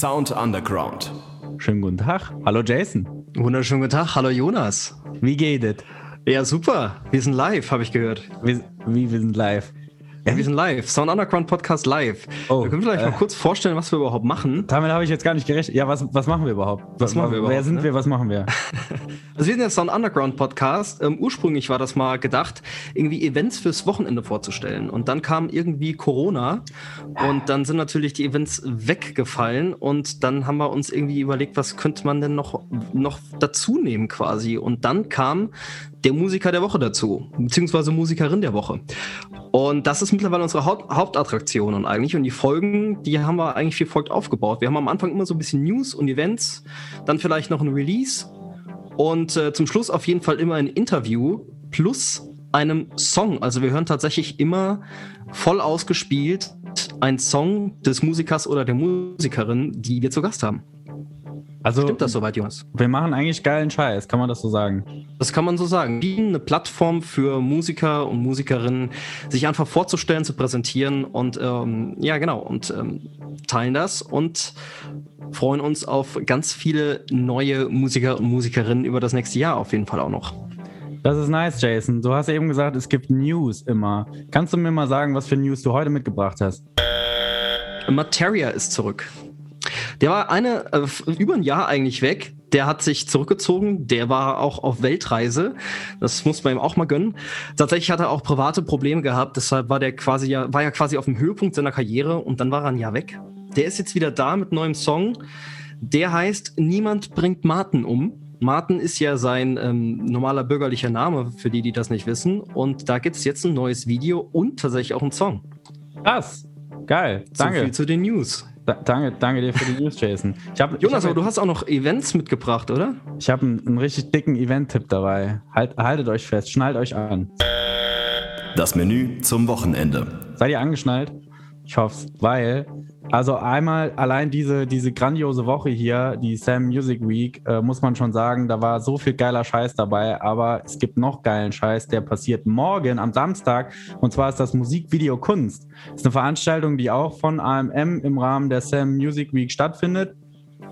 Sound Underground. Schönen guten Tag. Hallo Jason. Wunderschönen guten Tag. Hallo Jonas. Wie geht es? Ja, super. Wir sind live, habe ich gehört. Wie, wie, wir sind live? Ja, wir sind live. Sound Underground Podcast live. Oh, wir können vielleicht äh, mal kurz vorstellen, was wir überhaupt machen. Damit habe ich jetzt gar nicht gerechnet. Ja, was, was machen wir überhaupt? Was machen wir Wer überhaupt, sind ne? wir? Was machen wir? Also wir sind der Sound Underground Podcast. Ähm, ursprünglich war das mal gedacht, irgendwie Events fürs Wochenende vorzustellen. Und dann kam irgendwie Corona und dann sind natürlich die Events weggefallen und dann haben wir uns irgendwie überlegt, was könnte man denn noch, noch dazu nehmen quasi. Und dann kam der Musiker der Woche dazu, beziehungsweise Musikerin der Woche. Und das ist mittlerweile unsere Haupt Hauptattraktion und eigentlich. Und die Folgen, die haben wir eigentlich wie folgt aufgebaut. Wir haben am Anfang immer so ein bisschen News und Events, dann vielleicht noch ein Release und äh, zum Schluss auf jeden Fall immer ein Interview plus einem Song. Also wir hören tatsächlich immer voll ausgespielt ein Song des Musikers oder der Musikerin, die wir zu Gast haben. Also, Stimmt das soweit, Jonas? wir machen eigentlich geilen Scheiß, kann man das so sagen? Das kann man so sagen. Bieten eine Plattform für Musiker und Musikerinnen, sich einfach vorzustellen, zu präsentieren und ähm, ja, genau, und ähm, teilen das und freuen uns auf ganz viele neue Musiker und Musikerinnen über das nächste Jahr auf jeden Fall auch noch. Das ist nice, Jason. Du hast eben gesagt, es gibt News immer. Kannst du mir mal sagen, was für News du heute mitgebracht hast? Materia ist zurück. Der war eine, äh, über ein Jahr eigentlich weg. Der hat sich zurückgezogen. Der war auch auf Weltreise. Das muss man ihm auch mal gönnen. Tatsächlich hat er auch private Probleme gehabt. Deshalb war der quasi ja, war ja quasi auf dem Höhepunkt seiner Karriere und dann war er ein Jahr weg. Der ist jetzt wieder da mit neuem Song. Der heißt Niemand bringt Martin um. Martin ist ja sein ähm, normaler bürgerlicher Name, für die, die das nicht wissen. Und da gibt es jetzt ein neues Video und tatsächlich auch einen Song. Krass. Geil. So Danke. viel zu den News. Da, danke, danke dir für die News, Jason. Ich hab, Jonas, ich aber hab, du hast auch noch Events mitgebracht, oder? ich hab einen, einen richtig dicken Event-Tipp dabei. Halt, haltet euch fest, schnallt euch an. Das Menü zum Wochenende. Seid ihr angeschnallt? Ich hoffe weil, also einmal allein diese, diese grandiose Woche hier, die Sam Music Week, äh, muss man schon sagen, da war so viel geiler Scheiß dabei, aber es gibt noch geilen Scheiß, der passiert morgen am Samstag und zwar ist das Musikvideo Kunst. Das ist eine Veranstaltung, die auch von AMM im Rahmen der Sam Music Week stattfindet.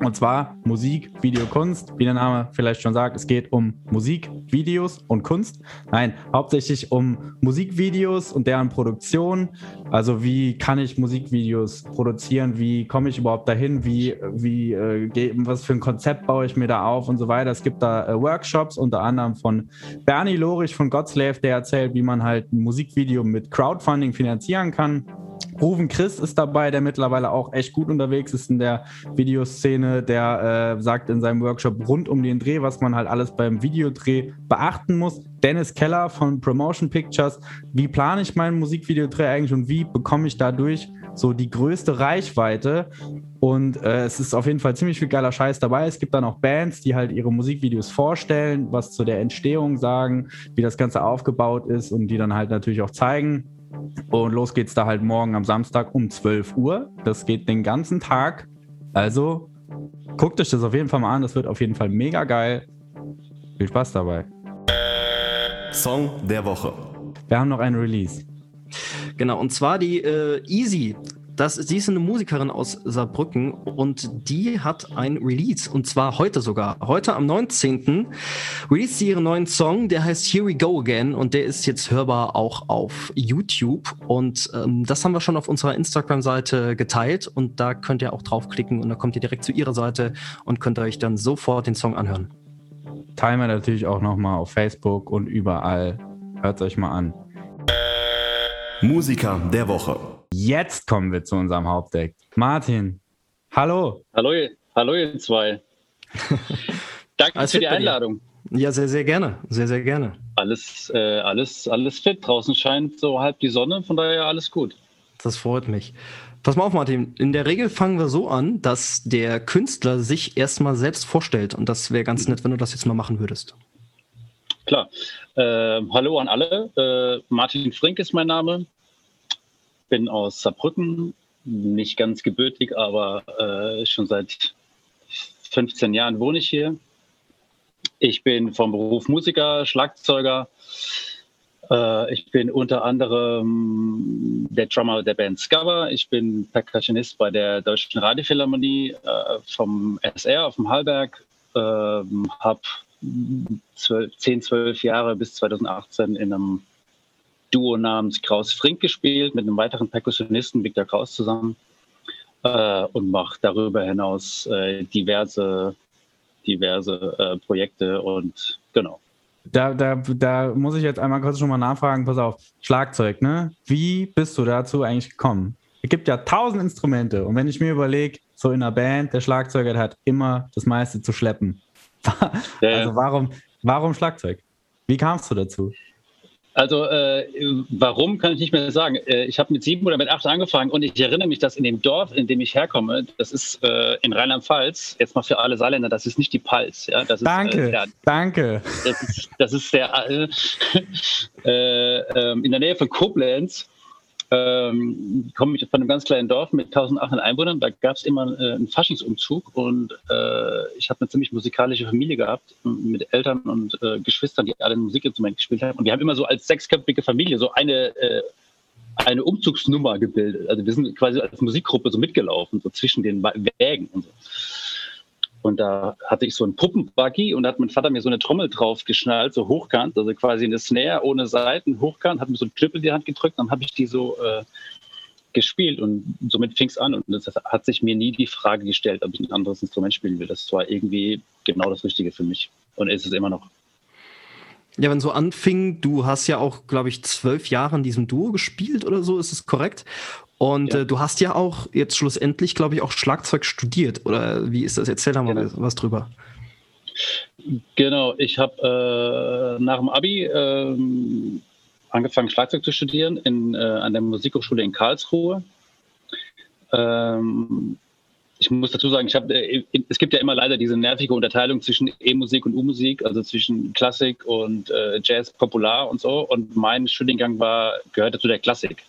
Und zwar Musik, Video, Kunst. Wie der Name vielleicht schon sagt, es geht um Musik, Videos und Kunst. Nein, hauptsächlich um Musikvideos und deren Produktion. Also wie kann ich Musikvideos produzieren? Wie komme ich überhaupt dahin? Wie, wie äh, was für ein Konzept baue ich mir da auf und so weiter. Es gibt da äh, Workshops, unter anderem von Bernie Lorich von Godslave, der erzählt, wie man halt ein Musikvideo mit Crowdfunding finanzieren kann. Ruven Chris ist dabei, der mittlerweile auch echt gut unterwegs ist in der Videoszene. Der äh, sagt in seinem Workshop rund um den Dreh, was man halt alles beim Videodreh beachten muss. Dennis Keller von Promotion Pictures. Wie plane ich meinen Musikvideodreh eigentlich und wie bekomme ich dadurch so die größte Reichweite? Und äh, es ist auf jeden Fall ziemlich viel geiler Scheiß dabei. Es gibt dann auch Bands, die halt ihre Musikvideos vorstellen, was zu der Entstehung sagen, wie das Ganze aufgebaut ist und die dann halt natürlich auch zeigen. Und los geht's da halt morgen am Samstag um 12 Uhr. Das geht den ganzen Tag. Also guckt euch das auf jeden Fall mal an. Das wird auf jeden Fall mega geil. Viel Spaß dabei. Song der Woche. Wir haben noch einen Release. Genau, und zwar die äh, Easy. Das, sie ist eine Musikerin aus Saarbrücken und die hat ein Release und zwar heute sogar. Heute am 19. release sie ihren neuen Song, der heißt Here We Go Again und der ist jetzt hörbar auch auf YouTube und ähm, das haben wir schon auf unserer Instagram-Seite geteilt und da könnt ihr auch draufklicken und dann kommt ihr direkt zu ihrer Seite und könnt euch dann sofort den Song anhören. Teilen wir natürlich auch nochmal auf Facebook und überall. Hört euch mal an. Musiker der Woche. Jetzt kommen wir zu unserem Hauptdeck. Martin, hallo. Hallo, ihr- hallo ihr zwei. Danke Alles für die? Einladung. Ja, sehr, sehr gerne. Sehr, sehr gerne. Alles, äh, alles, alles fit. Draußen scheint so halb die Sonne, von daher alles gut. Das freut mich. Pass mal auf, Martin. In der Regel fangen wir so an, dass der Künstler sich erstmal selbst vorstellt. Und das wäre ganz nett, wenn du das jetzt mal machen würdest. Klar. Äh, hallo an alle. Äh, Martin Frink ist mein Name. Bin aus Saarbrücken. Nicht ganz gebürtig, aber äh, schon seit 15 Jahren wohne ich hier. Ich bin vom Beruf Musiker, Schlagzeuger. Äh, ich bin unter anderem der Drummer der Band Scava. Ich bin Percussionist bei der Deutschen Radiophilharmonie äh, vom SR auf dem Hallberg. Habe 10, 12 Jahre bis 2018 in einem Duo namens Kraus Frink gespielt, mit einem weiteren Perkussionisten, Viktor Kraus, zusammen. Äh, und mache darüber hinaus äh, diverse, diverse äh, Projekte und genau. Da, da, da muss ich jetzt einmal kurz schon mal nachfragen, pass auf, Schlagzeug, ne? Wie bist du dazu eigentlich gekommen? Es gibt ja tausend Instrumente und wenn ich mir überlege, so in einer Band, der Schlagzeuger der hat immer das meiste zu schleppen. also warum, warum Schlagzeug? Wie kamst du dazu? Also äh, warum kann ich nicht mehr sagen. Äh, ich habe mit sieben oder mit acht angefangen und ich erinnere mich, dass in dem Dorf, in dem ich herkomme, das ist äh, in Rheinland-Pfalz, jetzt mal für alle Saarländer, das ist nicht die Palz. Ja? Das danke, ist, äh, der, danke. Das ist, das ist der äh, äh, ähm, in der Nähe von Koblenz ähm, komme ich von einem ganz kleinen Dorf mit 1800 Einwohnern. Da gab es immer äh, einen Faschingsumzug und äh, ich habe eine ziemlich musikalische Familie gehabt mit Eltern und äh, Geschwistern, die alle ein Musikinstrument gespielt haben. Und wir haben immer so als sechsköpfige Familie so eine äh, eine Umzugsnummer gebildet. Also wir sind quasi als Musikgruppe so mitgelaufen, so zwischen den Wägen und so. Und da hatte ich so einen Puppenbuggy und da hat mein Vater mir so eine Trommel drauf geschnallt, so hochkant, also quasi eine Snare ohne Seiten, hochkant, hat mir so einen Knüppel in die Hand gedrückt, dann habe ich die so äh, gespielt und somit fing es an. Und das hat sich mir nie die Frage gestellt, ob ich ein anderes Instrument spielen will. Das war irgendwie genau das Richtige für mich und ist es immer noch. Ja, wenn so anfing, du hast ja auch, glaube ich, zwölf Jahre in diesem Duo gespielt oder so, ist es korrekt? Und ja. äh, du hast ja auch jetzt schlussendlich, glaube ich, auch Schlagzeug studiert. Oder wie ist das? Erzähl da mal genau. was drüber. Genau, ich habe äh, nach dem Abi äh, angefangen, Schlagzeug zu studieren in, äh, an der Musikhochschule in Karlsruhe. Ähm, ich muss dazu sagen, ich hab, äh, es gibt ja immer leider diese nervige Unterteilung zwischen E-Musik und U-Musik, also zwischen Klassik und äh, Jazz, Popular und so. Und mein Studiengang war, gehörte zu der Klassik.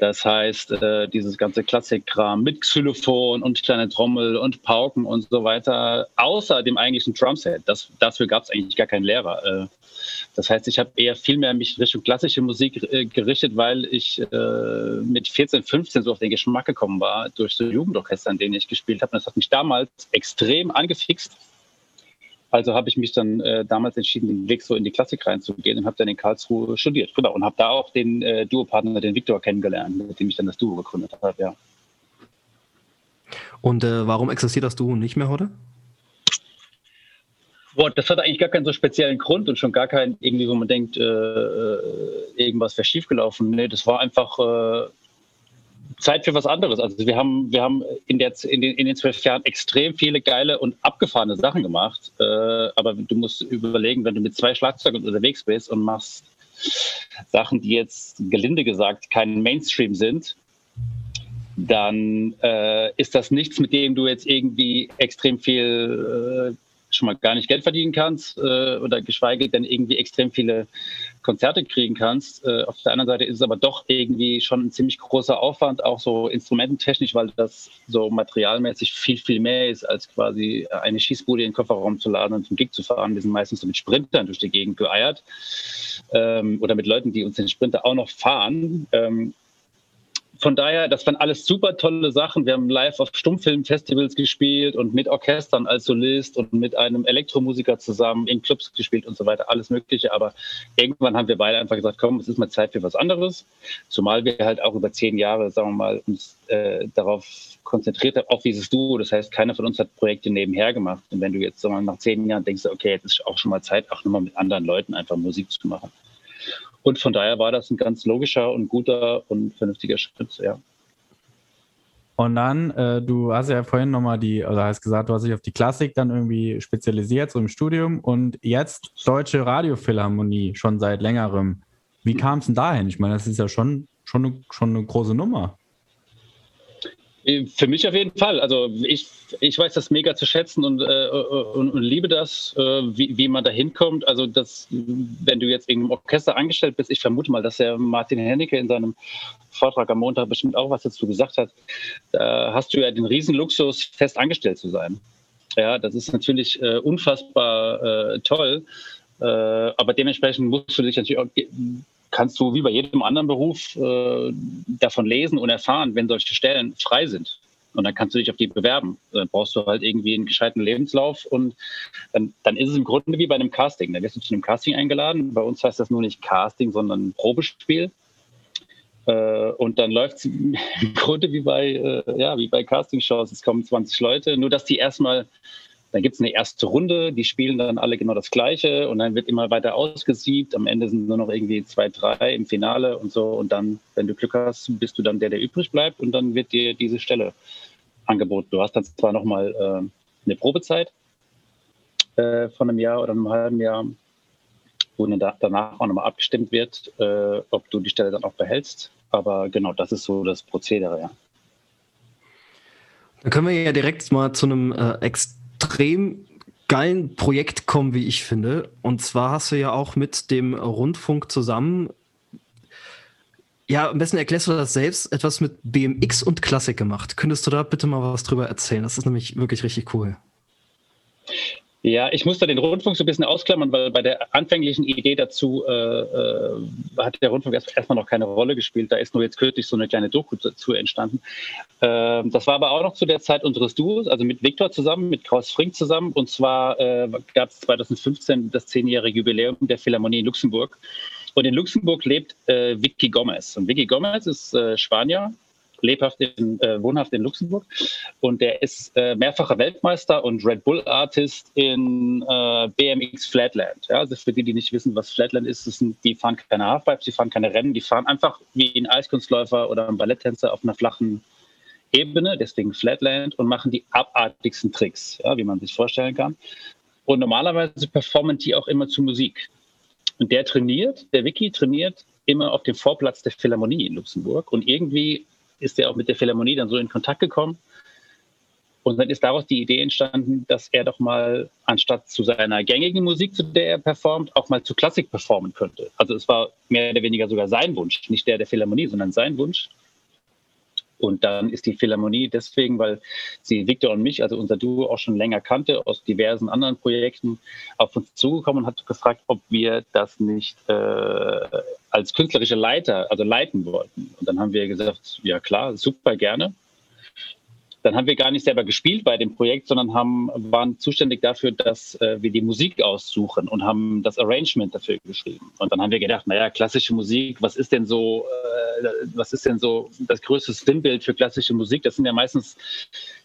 Das heißt, äh, dieses ganze Klassikkram mit Xylophon und kleine Trommel und Pauken und so weiter, außer dem eigentlichen Drumset, das, dafür gab es eigentlich gar keinen Lehrer. Äh, das heißt, ich habe eher viel mehr mich Richtung klassische Musik äh, gerichtet, weil ich äh, mit 14, 15 so auf den Geschmack gekommen war durch so Jugendorchester, in denen ich gespielt habe. Das hat mich damals extrem angefixt. Also habe ich mich dann äh, damals entschieden, den Weg so in die Klassik reinzugehen und habe dann in Karlsruhe studiert. Genau. Und habe da auch den äh, Duopartner, den Viktor, kennengelernt, mit dem ich dann das Duo gegründet habe, ja. Und äh, warum existiert das Duo nicht mehr heute? Boah, das hat eigentlich gar keinen so speziellen Grund und schon gar keinen irgendwie, wo man denkt, äh, äh irgendwas wäre schiefgelaufen. Nee, das war einfach äh, Zeit für was anderes. Also wir haben, wir haben in, der, in, den, in den zwölf Jahren extrem viele geile und abgefahrene Sachen gemacht. Äh, aber du musst überlegen, wenn du mit zwei Schlagzeugen unterwegs bist und machst Sachen, die jetzt gelinde gesagt kein Mainstream sind, dann äh, ist das nichts, mit dem du jetzt irgendwie extrem viel äh, schon mal gar nicht Geld verdienen kannst äh, oder geschweige denn irgendwie extrem viele Konzerte kriegen kannst. Äh, auf der anderen Seite ist es aber doch irgendwie schon ein ziemlich großer Aufwand, auch so instrumententechnisch, weil das so materialmäßig viel, viel mehr ist, als quasi eine Schießbude in den Kofferraum zu laden und zum Gig zu fahren. Wir sind meistens so mit Sprintern durch die Gegend geeiert ähm, oder mit Leuten, die uns den Sprinter auch noch fahren. Ähm, von daher, das waren alles super tolle Sachen. Wir haben live auf Stummfilmfestivals gespielt und mit Orchestern als Solist und mit einem Elektromusiker zusammen in Clubs gespielt und so weiter, alles Mögliche. Aber irgendwann haben wir beide einfach gesagt, komm, es ist mal Zeit für was anderes. Zumal wir halt auch über zehn Jahre, sagen wir mal, uns äh, darauf konzentriert haben, auf dieses Duo. Das heißt, keiner von uns hat Projekte nebenher gemacht. Und wenn du jetzt sagen wir, mal, nach zehn Jahren denkst, okay, jetzt ist auch schon mal Zeit, auch nochmal mit anderen Leuten einfach Musik zu machen. Und von daher war das ein ganz logischer und guter und vernünftiger Schritt, ja. Und dann, äh, du hast ja vorhin nochmal die, oder hast gesagt, du hast dich auf die Klassik dann irgendwie spezialisiert, so im Studium und jetzt Deutsche Radiophilharmonie schon seit längerem. Wie kam es denn dahin? Ich meine, das ist ja schon, schon, schon eine große Nummer. Für mich auf jeden Fall. Also ich, ich weiß das mega zu schätzen und, äh, und, und, liebe das, äh, wie, wie man da hinkommt. Also das, wenn du jetzt in einem Orchester angestellt bist, ich vermute mal, dass der Martin Hennecke in seinem Vortrag am Montag bestimmt auch was dazu gesagt hat, da hast du ja den Riesenluxus, fest angestellt zu sein. Ja, das ist natürlich äh, unfassbar äh, toll. Äh, aber dementsprechend musst du dich natürlich auch kannst du wie bei jedem anderen Beruf äh, davon lesen und erfahren, wenn solche Stellen frei sind. Und dann kannst du dich auf die bewerben. Dann brauchst du halt irgendwie einen gescheiten Lebenslauf und dann, dann ist es im Grunde wie bei einem Casting. Da wirst du zu einem Casting eingeladen. Bei uns heißt das nur nicht Casting, sondern Probespiel. Äh, und dann läuft es im Grunde wie bei, äh, ja, wie bei Castingshows. Es kommen 20 Leute, nur dass die erstmal dann gibt es eine erste Runde, die spielen dann alle genau das Gleiche und dann wird immer weiter ausgesiebt. Am Ende sind nur noch irgendwie zwei, drei im Finale und so. Und dann, wenn du Glück hast, bist du dann der, der übrig bleibt und dann wird dir diese Stelle angeboten. Du hast dann zwar nochmal äh, eine Probezeit äh, von einem Jahr oder einem halben Jahr, wo dann da, danach auch nochmal abgestimmt wird, äh, ob du die Stelle dann auch behältst. Aber genau, das ist so das Prozedere, ja. Dann können wir ja direkt mal zu einem äh, extrem geilen Projekt kommen, wie ich finde. Und zwar hast du ja auch mit dem Rundfunk zusammen, ja, am besten erklärst du das selbst, etwas mit BMX und Klassik gemacht. Könntest du da bitte mal was drüber erzählen? Das ist nämlich wirklich richtig cool. Ja, ich muss da den Rundfunk so ein bisschen ausklammern, weil bei der anfänglichen Idee dazu äh, äh, hat der Rundfunk erst, erstmal noch keine Rolle gespielt. Da ist nur jetzt kürzlich so eine kleine Doku dazu entstanden. Äh, das war aber auch noch zu der Zeit unseres Duos, also mit Viktor zusammen, mit Kraus Frink zusammen. Und zwar äh, gab es 2015 das zehnjährige Jubiläum der Philharmonie in Luxemburg. Und in Luxemburg lebt äh, Vicky Gomez. Und Vicky Gomez ist äh, Spanier, lebhaft in, äh, wohnhaft in Luxemburg. Und der ist äh, mehrfacher Weltmeister und Red Bull Artist in äh, BMX Flatland. Ja, also für die, die nicht wissen, was Flatland ist, sind, die fahren keine Halfpipes, die fahren keine Rennen, die fahren einfach wie ein Eiskunstläufer oder ein Balletttänzer auf einer flachen Ebene, deswegen Flatland, und machen die abartigsten Tricks, ja, wie man sich vorstellen kann. Und normalerweise performen die auch immer zu Musik. Und der trainiert, der Wiki trainiert immer auf dem Vorplatz der Philharmonie in Luxemburg. Und irgendwie ist er auch mit der Philharmonie dann so in Kontakt gekommen. Und dann ist daraus die Idee entstanden, dass er doch mal anstatt zu seiner gängigen Musik, zu der er performt, auch mal zu Klassik performen könnte. Also es war mehr oder weniger sogar sein Wunsch, nicht der der Philharmonie, sondern sein Wunsch. Und dann ist die Philharmonie deswegen, weil sie Victor und mich, also unser Duo, auch schon länger kannte, aus diversen anderen Projekten, auf uns zugekommen und hat gefragt, ob wir das nicht äh, als künstlerische Leiter, also leiten wollten. Und dann haben wir gesagt, ja klar, super gerne. Dann haben wir gar nicht selber gespielt bei dem Projekt, sondern haben, waren zuständig dafür, dass äh, wir die Musik aussuchen und haben das Arrangement dafür geschrieben. Und dann haben wir gedacht, naja, klassische Musik, was ist denn so, äh, was ist denn so das größte Sinnbild für klassische Musik? Das sind ja meistens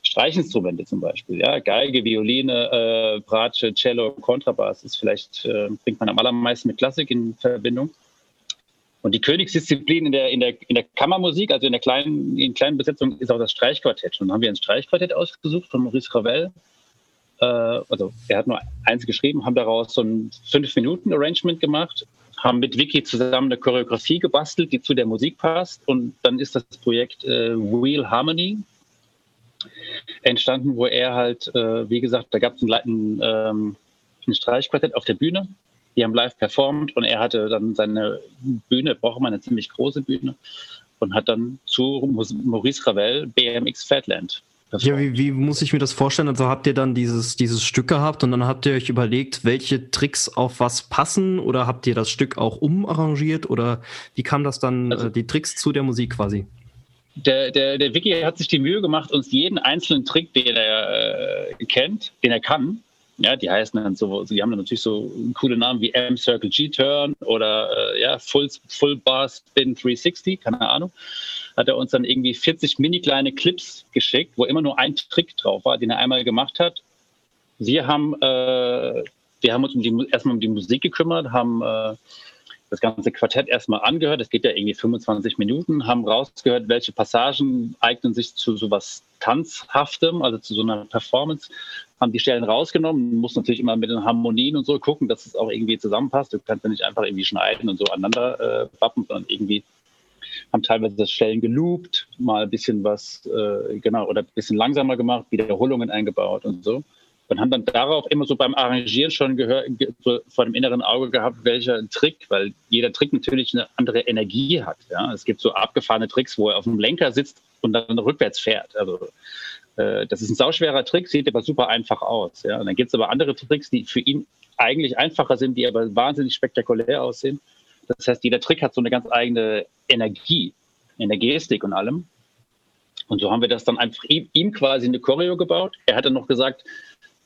Streichinstrumente zum Beispiel, ja, Geige, Violine, äh, Bratsche, Cello, Kontrabass ist vielleicht, äh, bringt man am allermeisten mit Klassik in Verbindung. Und die Königsdisziplin in der, in der, in der Kammermusik, also in der kleinen, in kleinen Besetzung, ist auch das Streichquartett. Und dann haben wir ein Streichquartett ausgesucht von Maurice Ravel. Äh, also er hat nur eins geschrieben, haben daraus so ein Fünf-Minuten-Arrangement gemacht, haben mit Vicky zusammen eine Choreografie gebastelt, die zu der Musik passt. Und dann ist das Projekt äh, Wheel Harmony entstanden, wo er halt, äh, wie gesagt, da gab es ein, ein, ähm, ein Streichquartett auf der Bühne die haben live performt und er hatte dann seine Bühne, braucht man eine ziemlich große Bühne und hat dann zu Maurice Ravel BMX Fatland ja, wie, wie, muss ich mir das vorstellen? Also habt ihr dann dieses, dieses Stück gehabt und dann habt ihr euch überlegt, welche Tricks auf was passen oder habt ihr das Stück auch umarrangiert oder wie kam das dann, also, äh, die Tricks zu der Musik quasi? Der, der, der Vicky hat sich die Mühe gemacht, uns jeden einzelnen Trick, den er äh, kennt, den er kann, ja, die heißen dann so, die haben dann natürlich so coole Namen wie M-Circle G-Turn oder äh, ja, Full, Full Bar Spin 360, keine Ahnung. Hat er uns dann irgendwie 40 mini kleine Clips geschickt, wo immer nur ein Trick drauf war, den er einmal gemacht hat. Wir haben, äh, wir haben uns um die, erstmal um die Musik gekümmert, haben äh, das ganze Quartett erstmal angehört. Es geht ja irgendwie 25 Minuten, haben rausgehört, welche Passagen eignen sich zu sowas Tanzhaftem, also zu so einer Performance, haben die Stellen rausgenommen, muss natürlich immer mit den Harmonien und so gucken, dass es auch irgendwie zusammenpasst. Du kannst ja nicht einfach irgendwie schneiden und so aneinander äh, wappen, sondern irgendwie haben teilweise das Stellen geloopt, mal ein bisschen was, äh, genau, oder ein bisschen langsamer gemacht, Wiederholungen eingebaut und so und haben dann darauf immer so beim Arrangieren schon gehört, so vor dem inneren Auge gehabt, welcher Trick, weil jeder Trick natürlich eine andere Energie hat. Ja? Es gibt so abgefahrene Tricks, wo er auf dem Lenker sitzt und dann rückwärts fährt. Also äh, das ist ein sauschwerer Trick, sieht aber super einfach aus. Ja? Und dann gibt es aber andere Tricks, die für ihn eigentlich einfacher sind, die aber wahnsinnig spektakulär aussehen. Das heißt, jeder Trick hat so eine ganz eigene Energie Gestik und allem. Und so haben wir das dann einfach ihm, ihm quasi eine Choreo gebaut. Er hat dann noch gesagt,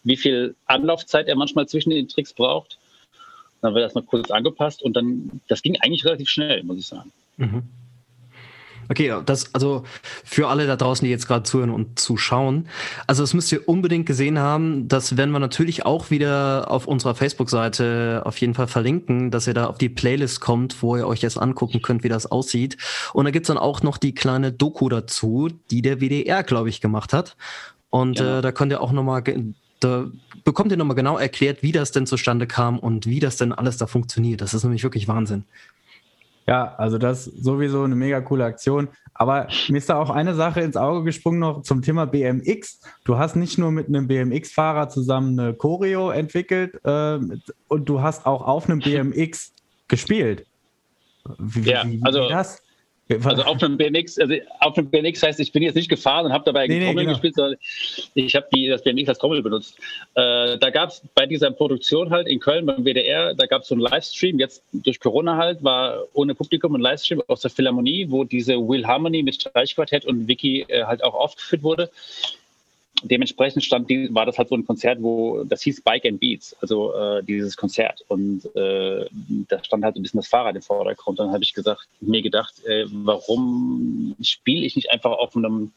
wie viel Anlaufzeit er manchmal zwischen den Tricks braucht. Dann haben wir das noch kurz angepasst und dann, das ging eigentlich relativ schnell, muss ich sagen. Mhm. Okay, das also für alle da draußen, die jetzt gerade zuhören und zuschauen. Also das müsst ihr unbedingt gesehen haben. Das werden wir natürlich auch wieder auf unserer Facebook-Seite auf jeden Fall verlinken, dass ihr da auf die Playlist kommt, wo ihr euch jetzt angucken könnt, wie das aussieht. Und da gibt's dann auch noch die kleine Doku dazu, die der WDR, glaube ich, gemacht hat. Und ja. äh, da könnt ihr auch nochmal da bekommt ihr nochmal genau erklärt, wie das denn zustande kam und wie das denn alles da funktioniert. Das ist nämlich wirklich Wahnsinn. Ja, also das ist sowieso eine mega coole Aktion. Aber mir ist da auch eine Sache ins Auge gesprungen noch zum Thema BMX. Du hast nicht nur mit einem BMX-Fahrer zusammen eine Choreo entwickelt äh, und du hast auch auf einem BMX gespielt. Wie, ja, wie, wie also das? Also auf einem BMX, also auf einem BMX heißt, ich bin jetzt nicht gefahren und habe dabei nee, Trommel nee, genau. gespielt, sondern ich habe das BMX als Trommel benutzt. Äh, da gab es bei dieser Produktion halt in Köln beim WDR, da gab es so einen Livestream, jetzt durch Corona halt, war ohne Publikum ein Livestream aus der Philharmonie, wo diese Will Harmony mit Streichquartett und Vicky äh, halt auch aufgeführt wurde dementsprechend stand die, war das halt so ein Konzert, wo das hieß Bike and Beats, also äh, dieses Konzert. Und äh, da stand halt ein bisschen das Fahrrad im Vordergrund. Dann habe ich gesagt, mir gedacht, äh, warum spiele ich nicht einfach auf einem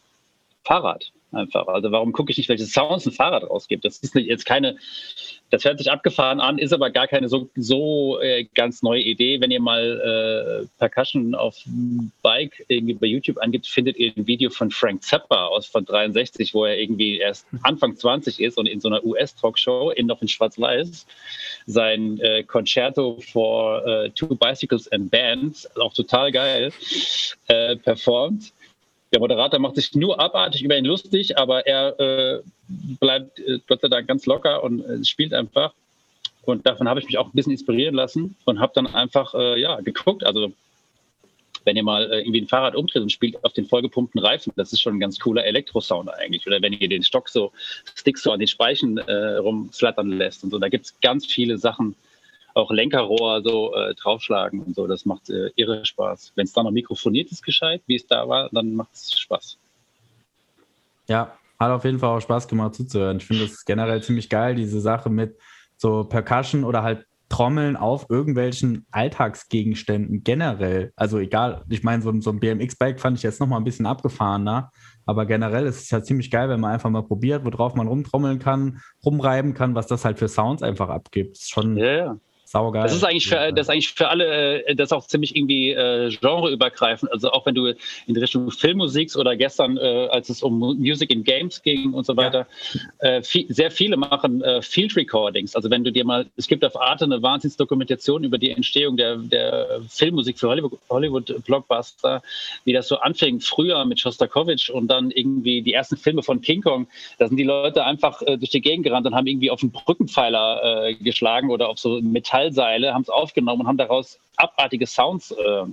Fahrrad? einfach. Also warum gucke ich nicht, welche Sounds ein Fahrrad rausgibt? Das ist jetzt keine, das hört sich abgefahren an, ist aber gar keine so, so äh, ganz neue Idee. Wenn ihr mal äh, Percussion auf Bike irgendwie bei YouTube angibt, findet ihr ein Video von Frank Zappa aus von 63, wo er irgendwie erst Anfang 20 ist und in so einer US-Talkshow in noch in Schwarz-Weiß sein äh, Concerto for uh, Two Bicycles and Bands, auch total geil, äh, performt der Moderator macht sich nur abartig über ihn lustig, aber er äh, bleibt äh, Gott sei Dank ganz locker und äh, spielt einfach. Und davon habe ich mich auch ein bisschen inspirieren lassen und habe dann einfach äh, ja, geguckt. Also wenn ihr mal äh, irgendwie ein Fahrrad umdreht und spielt auf den vollgepumpten Reifen, das ist schon ein ganz cooler Elektrosound eigentlich. Oder wenn ihr den Stock so, Stick so an den Speichen äh, rumflattern lässt und so. Da gibt es ganz viele Sachen, auch Lenkerrohr so äh, draufschlagen und so. Das macht äh, irre Spaß. Wenn es dann noch mikrofoniert ist gescheit, wie es da war, dann macht es Spaß. Ja, hat auf jeden Fall auch Spaß gemacht zuzuhören. Ich finde das generell ziemlich geil, diese Sache mit so Percussion oder halt Trommeln auf irgendwelchen Alltagsgegenständen generell. Also egal, ich meine, so, so ein BMX-Bike fand ich jetzt nochmal ein bisschen abgefahrener, aber generell ist es ja ziemlich geil, wenn man einfach mal probiert, worauf man rumtrommeln kann, rumreiben kann, was das halt für Sounds einfach abgibt. Ist schon, ja, ja. Saugeil. Das ist eigentlich für, das ist eigentlich für alle, äh, das ist auch ziemlich irgendwie äh, genreübergreifend. Also auch wenn du in Richtung Filmmusik oder gestern, äh, als es um Music in Games ging und so weiter, ja. äh, viel, sehr viele machen äh, Field Recordings. Also wenn du dir mal, es gibt auf Arte eine Wahnsinnsdokumentation über die Entstehung der, der Filmmusik für Hollywood-Blockbuster, Hollywood wie das so anfing früher mit Shostakovich und dann irgendwie die ersten Filme von King Kong. Da sind die Leute einfach äh, durch die Gegend gerannt und haben irgendwie auf einen Brückenpfeiler äh, geschlagen oder auf so Metall Metallseile, haben es aufgenommen und haben daraus abartige Sounds äh,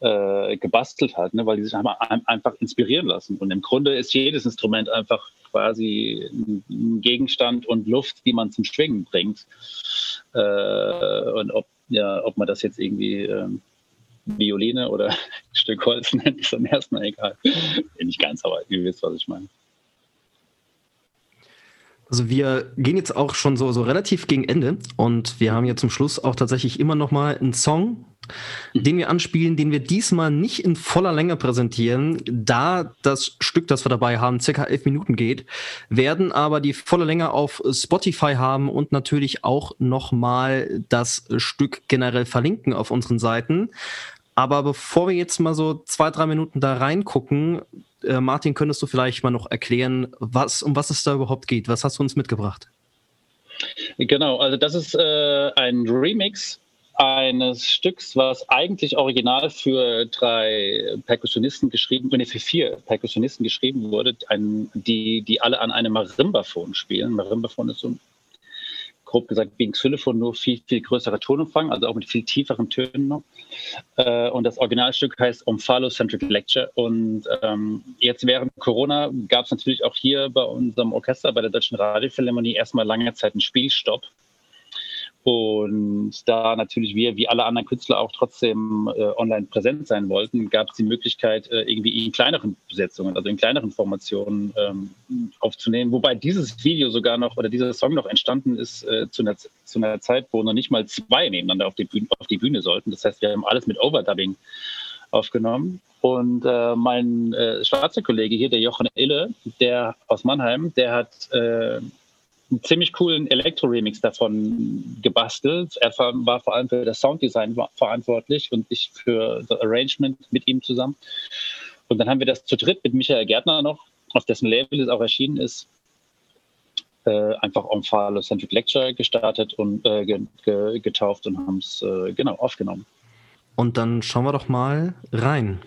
äh, gebastelt halt, ne, weil die sich einfach inspirieren lassen. Und im Grunde ist jedes Instrument einfach quasi ein Gegenstand und Luft, die man zum Schwingen bringt. Äh, und ob, ja, ob man das jetzt irgendwie ähm, Violine oder Stück Holz nennt, ist ersten egal. Nicht ganz, aber ihr wisst, was ich meine. Also wir gehen jetzt auch schon so, so relativ gegen Ende und wir haben ja zum Schluss auch tatsächlich immer noch mal einen Song, den wir anspielen, den wir diesmal nicht in voller Länge präsentieren, da das Stück, das wir dabei haben, circa elf Minuten geht, werden aber die volle Länge auf Spotify haben und natürlich auch noch mal das Stück generell verlinken auf unseren Seiten. Aber bevor wir jetzt mal so zwei, drei Minuten da reingucken, äh, Martin, könntest du vielleicht mal noch erklären, was, um was es da überhaupt geht? Was hast du uns mitgebracht? Genau, also das ist äh, ein Remix eines Stücks, was eigentlich original für drei Perkussionisten geschrieben, nee, für vier Perkussionisten geschrieben wurde, ein, die, die alle an einem Marimbaphon spielen. Marimbaphon ist so ein grob gesagt wie ein Xylophon, nur viel, viel größerer Tonumfang, also auch mit viel tieferen Tönen noch. Äh, und das Originalstück heißt Omphalocentric Lecture. Und ähm, jetzt während Corona gab es natürlich auch hier bei unserem Orchester, bei der Deutschen Radiophilharmonie, erstmal lange Zeit einen Spielstopp. Und da natürlich wir, wie alle anderen Künstler, auch trotzdem äh, online präsent sein wollten, gab es die Möglichkeit, äh, irgendwie in kleineren Besetzungen, also in kleineren Formationen ähm, aufzunehmen. Wobei dieses Video sogar noch oder dieser Song noch entstanden ist äh, zu, einer, zu, einer, Zeit, wo noch nicht mal zwei nebeneinander auf die, Bühne, auf die Bühne sollten. Das heißt, wir haben alles mit Overdubbing aufgenommen. Und äh, mein äh, schwarzer Kollege hier, der Jochen Ille, der aus Mannheim, der hat äh, einen ziemlich coolen Elektro-Remix davon gebastelt. Er war vor allem für das Sounddesign verantwortlich und ich für das Arrangement mit ihm zusammen. Und dann haben wir das zu dritt mit Michael Gärtner noch, auf dessen Label es auch erschienen ist, äh, einfach Omphalocentric Lecture gestartet und äh, ge ge getauft und haben es äh, genau aufgenommen. Und dann schauen wir doch mal rein.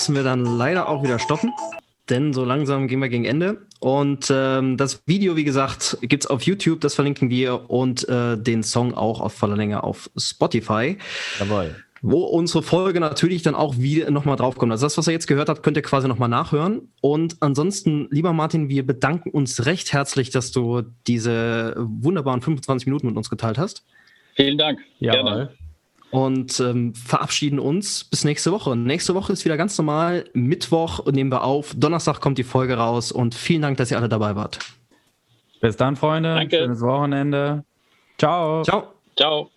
Müssen wir dann leider auch wieder stoppen, denn so langsam gehen wir gegen Ende. Und ähm, das Video, wie gesagt, gibt es auf YouTube, das verlinken wir und äh, den Song auch auf voller Länge auf Spotify. Jawohl. Wo unsere Folge natürlich dann auch wieder nochmal draufkommt. Also das, was ihr jetzt gehört habt, könnt ihr quasi nochmal nachhören. Und ansonsten, lieber Martin, wir bedanken uns recht herzlich, dass du diese wunderbaren 25 Minuten mit uns geteilt hast. Vielen Dank. Ja, Gerne und ähm, verabschieden uns bis nächste Woche. Nächste Woche ist wieder ganz normal. Mittwoch nehmen wir auf. Donnerstag kommt die Folge raus und vielen Dank, dass ihr alle dabei wart. Bis dann, Freunde. Danke. Schönes Wochenende. Ciao. Ciao. Ciao.